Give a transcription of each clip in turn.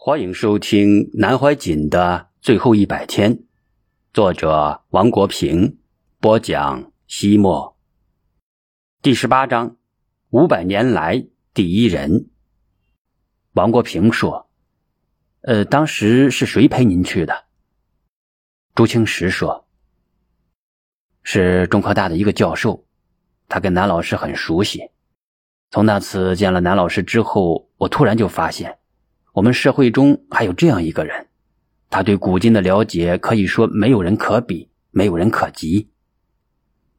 欢迎收听南怀瑾的最后一百天，作者王国平播讲。西莫第十八章，五百年来第一人。王国平说：“呃，当时是谁陪您去的？”朱清时说：“是中科大的一个教授，他跟南老师很熟悉。从那次见了南老师之后，我突然就发现。”我们社会中还有这样一个人，他对古今的了解可以说没有人可比，没有人可及。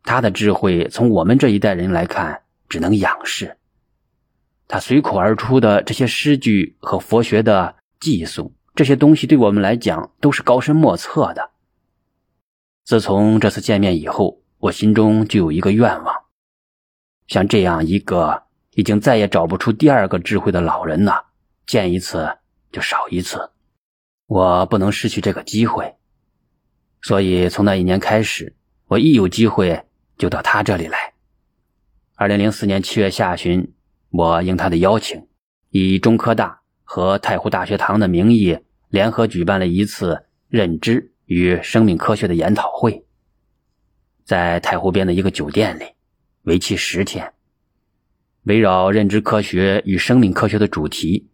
他的智慧从我们这一代人来看，只能仰视。他随口而出的这些诗句和佛学的寄诵，这些东西对我们来讲都是高深莫测的。自从这次见面以后，我心中就有一个愿望：像这样一个已经再也找不出第二个智慧的老人呐。见一次就少一次，我不能失去这个机会。所以从那一年开始，我一有机会就到他这里来。二零零四年七月下旬，我应他的邀请，以中科大和太湖大学堂的名义联合举办了一次认知与生命科学的研讨会，在太湖边的一个酒店里，为期十天，围绕认知科学与生命科学的主题。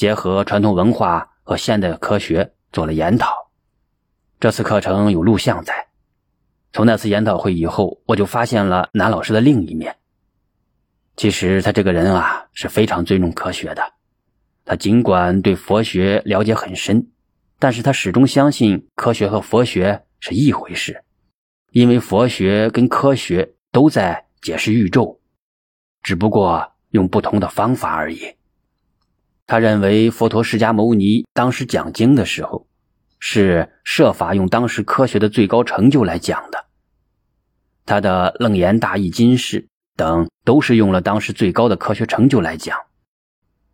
结合传统文化和现代科学做了研讨，这次课程有录像在。从那次研讨会以后，我就发现了南老师的另一面。其实他这个人啊是非常尊重科学的。他尽管对佛学了解很深，但是他始终相信科学和佛学是一回事，因为佛学跟科学都在解释宇宙，只不过用不同的方法而已。他认为佛陀释迦牟尼当时讲经的时候，是设法用当时科学的最高成就来讲的。他的《楞严大义金释》等都是用了当时最高的科学成就来讲。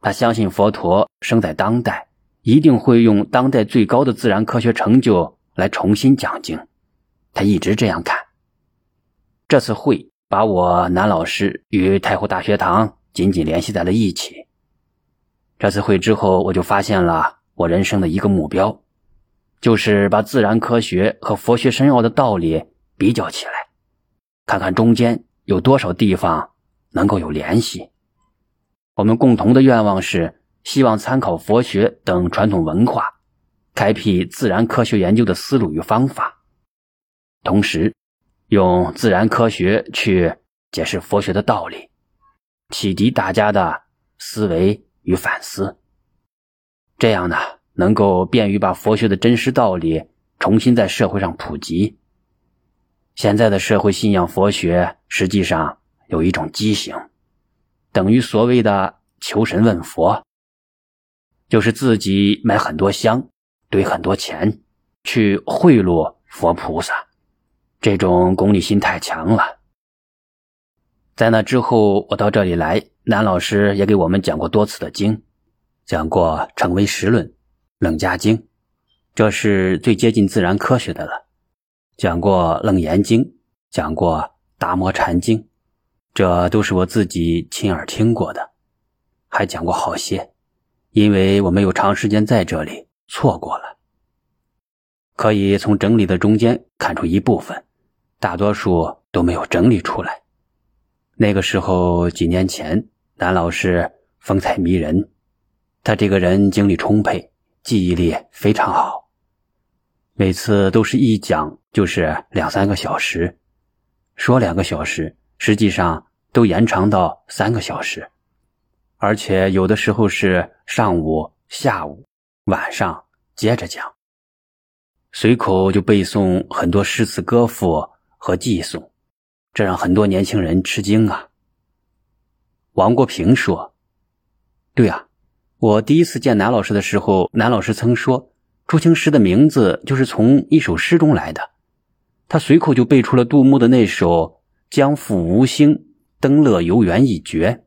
他相信佛陀生在当代，一定会用当代最高的自然科学成就来重新讲经。他一直这样看。这次会把我南老师与太湖大学堂紧紧联系在了一起。这次会之后，我就发现了我人生的一个目标，就是把自然科学和佛学深奥的道理比较起来，看看中间有多少地方能够有联系。我们共同的愿望是希望参考佛学等传统文化，开辟自然科学研究的思路与方法，同时用自然科学去解释佛学的道理，启迪大家的思维。与反思，这样呢，能够便于把佛学的真实道理重新在社会上普及。现在的社会信仰佛学，实际上有一种畸形，等于所谓的求神问佛，就是自己买很多香，堆很多钱去贿赂佛菩萨，这种功利心太强了。在那之后，我到这里来，南老师也给我们讲过多次的经，讲过《成唯识论》《楞伽经》，这是最接近自然科学的了；讲过《楞严经》，讲过《达摩禅经》，这都是我自己亲耳听过的，还讲过好些，因为我没有长时间在这里，错过了。可以从整理的中间看出一部分，大多数都没有整理出来。那个时候，几年前，南老师风采迷人，他这个人精力充沛，记忆力非常好，每次都是一讲就是两三个小时，说两个小时，实际上都延长到三个小时，而且有的时候是上午、下午、晚上接着讲，随口就背诵很多诗词歌赋和寄诵。这让很多年轻人吃惊啊。王国平说：“对啊，我第一次见南老师的时候，南老师曾说朱清时的名字就是从一首诗中来的。他随口就背出了杜牧的那首‘江赴吴兴，登乐游原’一绝。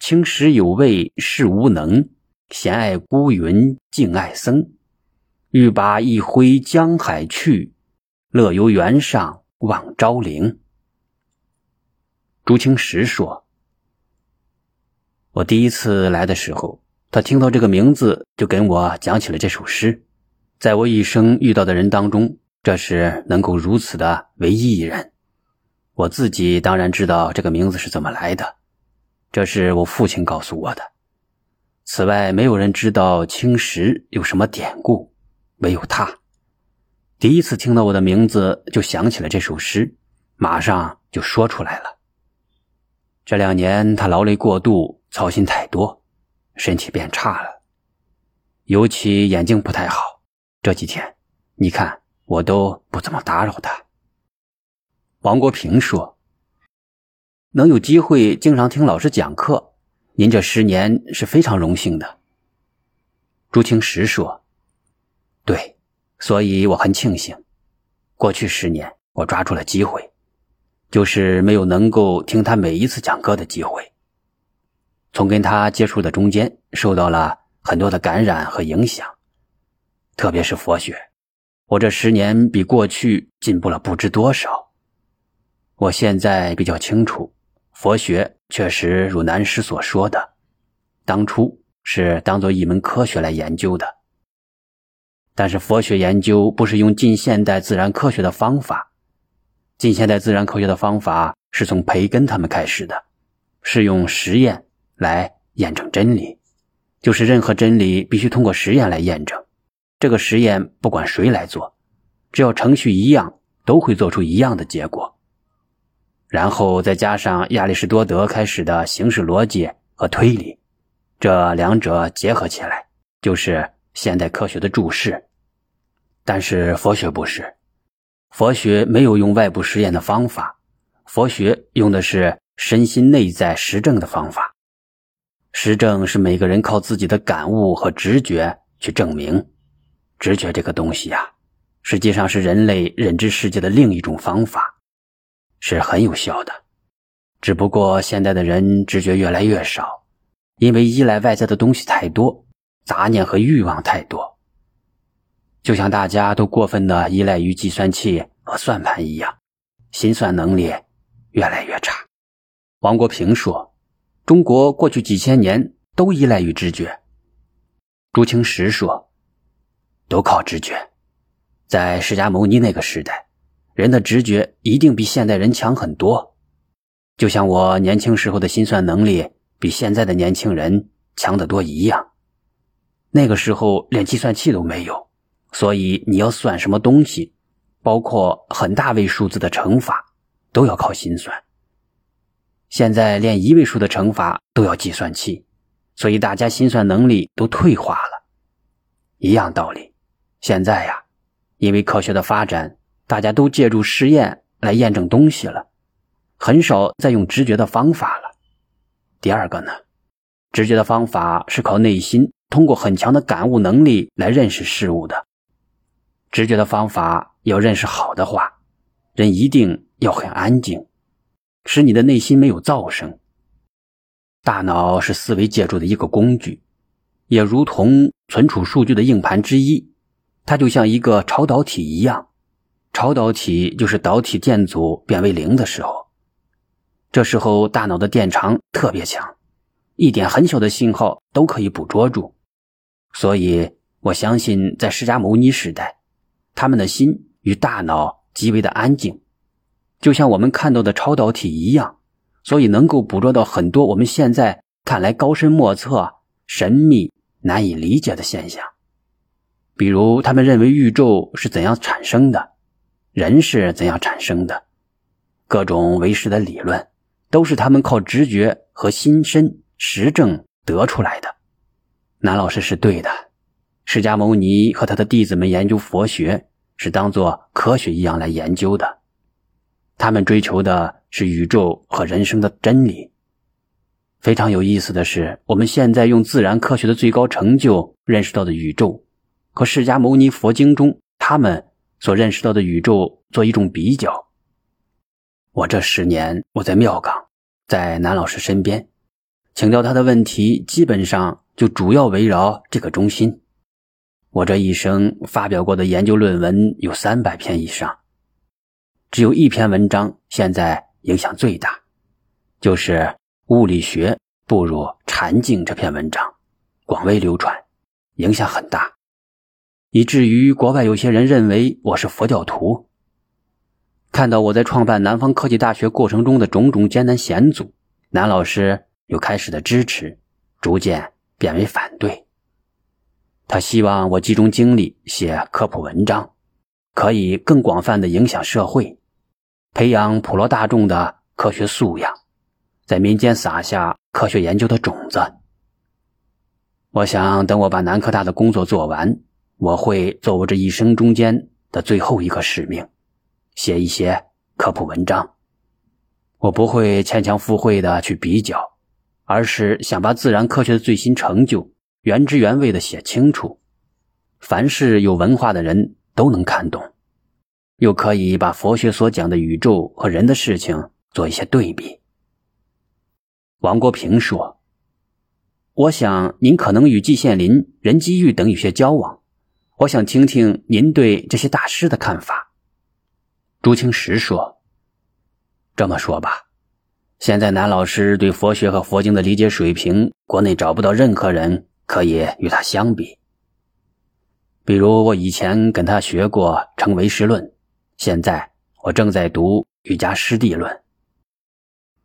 青史有味是无能，闲爱孤云静爱僧。欲把一挥江海去，乐游原上望昭陵。”朱清时说：“我第一次来的时候，他听到这个名字，就跟我讲起了这首诗。在我一生遇到的人当中，这是能够如此的唯一一人。我自己当然知道这个名字是怎么来的，这是我父亲告诉我的。此外，没有人知道青石有什么典故，唯有他。第一次听到我的名字，就想起了这首诗，马上就说出来了。这两年他劳累过度，操心太多，身体变差了，尤其眼睛不太好。这几天，你看我都不怎么打扰他。王国平说：“能有机会经常听老师讲课，您这十年是非常荣幸的。”朱清时说：“对，所以我很庆幸，过去十年我抓住了机会，就是没有能够听他每一次讲课的机会。从跟他接触的中间，受到了很多的感染和影响，特别是佛学，我这十年比过去进步了不知多少。”我现在比较清楚，佛学确实如南师所说的，当初是当做一门科学来研究的。但是佛学研究不是用近现代自然科学的方法，近现代自然科学的方法是从培根他们开始的，是用实验来验证真理，就是任何真理必须通过实验来验证。这个实验不管谁来做，只要程序一样，都会做出一样的结果。然后再加上亚里士多德开始的形式逻辑和推理，这两者结合起来就是现代科学的注释。但是佛学不是，佛学没有用外部实验的方法，佛学用的是身心内在实证的方法。实证是每个人靠自己的感悟和直觉去证明。直觉这个东西呀，实际上是人类认知世界的另一种方法。是很有效的，只不过现在的人直觉越来越少，因为依赖外在的东西太多，杂念和欲望太多。就像大家都过分的依赖于计算器和算盘一样，心算能力越来越差。王国平说：“中国过去几千年都依赖于直觉。”朱清时说：“都靠直觉，在释迦牟尼那个时代。”人的直觉一定比现代人强很多，就像我年轻时候的心算能力比现在的年轻人强得多一样。那个时候连计算器都没有，所以你要算什么东西，包括很大位数字的乘法，都要靠心算。现在连一位数的乘法都要计算器，所以大家心算能力都退化了。一样道理，现在呀，因为科学的发展。大家都借助实验来验证东西了，很少再用直觉的方法了。第二个呢，直觉的方法是靠内心通过很强的感悟能力来认识事物的。直觉的方法要认识好的话，人一定要很安静，使你的内心没有噪声。大脑是思维借助的一个工具，也如同存储数据的硬盘之一，它就像一个超导体一样。超导体就是导体电阻变为零的时候，这时候大脑的电场特别强，一点很小的信号都可以捕捉住。所以我相信，在释迦牟尼时代，他们的心与大脑极为的安静，就像我们看到的超导体一样，所以能够捕捉到很多我们现在看来高深莫测、神秘难以理解的现象，比如他们认为宇宙是怎样产生的。人是怎样产生的？各种唯识的理论，都是他们靠直觉和心身实证得出来的。南老师是对的，释迦牟尼和他的弟子们研究佛学，是当做科学一样来研究的。他们追求的是宇宙和人生的真理。非常有意思的是，我们现在用自然科学的最高成就认识到的宇宙，和释迦牟尼佛经中他们。所认识到的宇宙做一种比较。我这十年我在庙岗，在南老师身边，请教他的问题，基本上就主要围绕这个中心。我这一生发表过的研究论文有三百篇以上，只有一篇文章现在影响最大，就是《物理学步入禅境》这篇文章。广为流传，影响很大，以至于国外有些人认为我是佛教徒。看到我在创办南方科技大学过程中的种种艰难险阻，南老师由开始的支持，逐渐变为反对。他希望我集中精力写科普文章，可以更广泛的影响社会，培养普罗大众的科学素养，在民间撒下科学研究的种子。我想，等我把南科大的工作做完，我会做我这一生中间的最后一个使命。写一些科普文章，我不会牵强附会的去比较，而是想把自然科学的最新成就原汁原味的写清楚，凡是有文化的人都能看懂，又可以把佛学所讲的宇宙和人的事情做一些对比。王国平说：“我想您可能与季羡林、任机玉等有些交往，我想听听您对这些大师的看法。”朱清时说：“这么说吧，现在南老师对佛学和佛经的理解水平，国内找不到任何人可以与他相比。比如我以前跟他学过《成唯识论》，现在我正在读《瑜伽师地论》。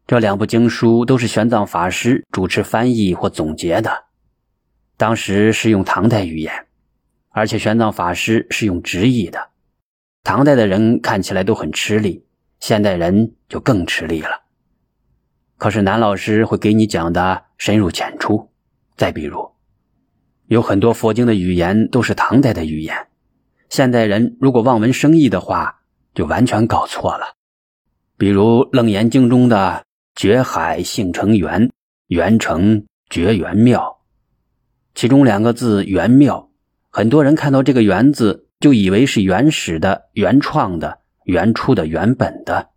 这两部经书都是玄奘法师主持翻译或总结的，当时是用唐代语言，而且玄奘法师是用直译的。”唐代的人看起来都很吃力，现代人就更吃力了。可是南老师会给你讲的深入浅出。再比如，有很多佛经的语言都是唐代的语言，现代人如果望文生义的话，就完全搞错了。比如《楞严经》中的“觉海性成圆，圆成觉圆妙”，其中两个字“圆妙”，很多人看到这个“圆”字。就以为是原始的、原创的、原初的、原本的。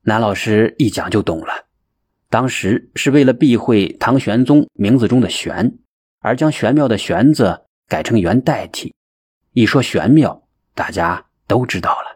南老师一讲就懂了。当时是为了避讳唐玄宗名字中的“玄”，而将玄妙的“玄”字改成“元”代替。一说玄妙，大家都知道了。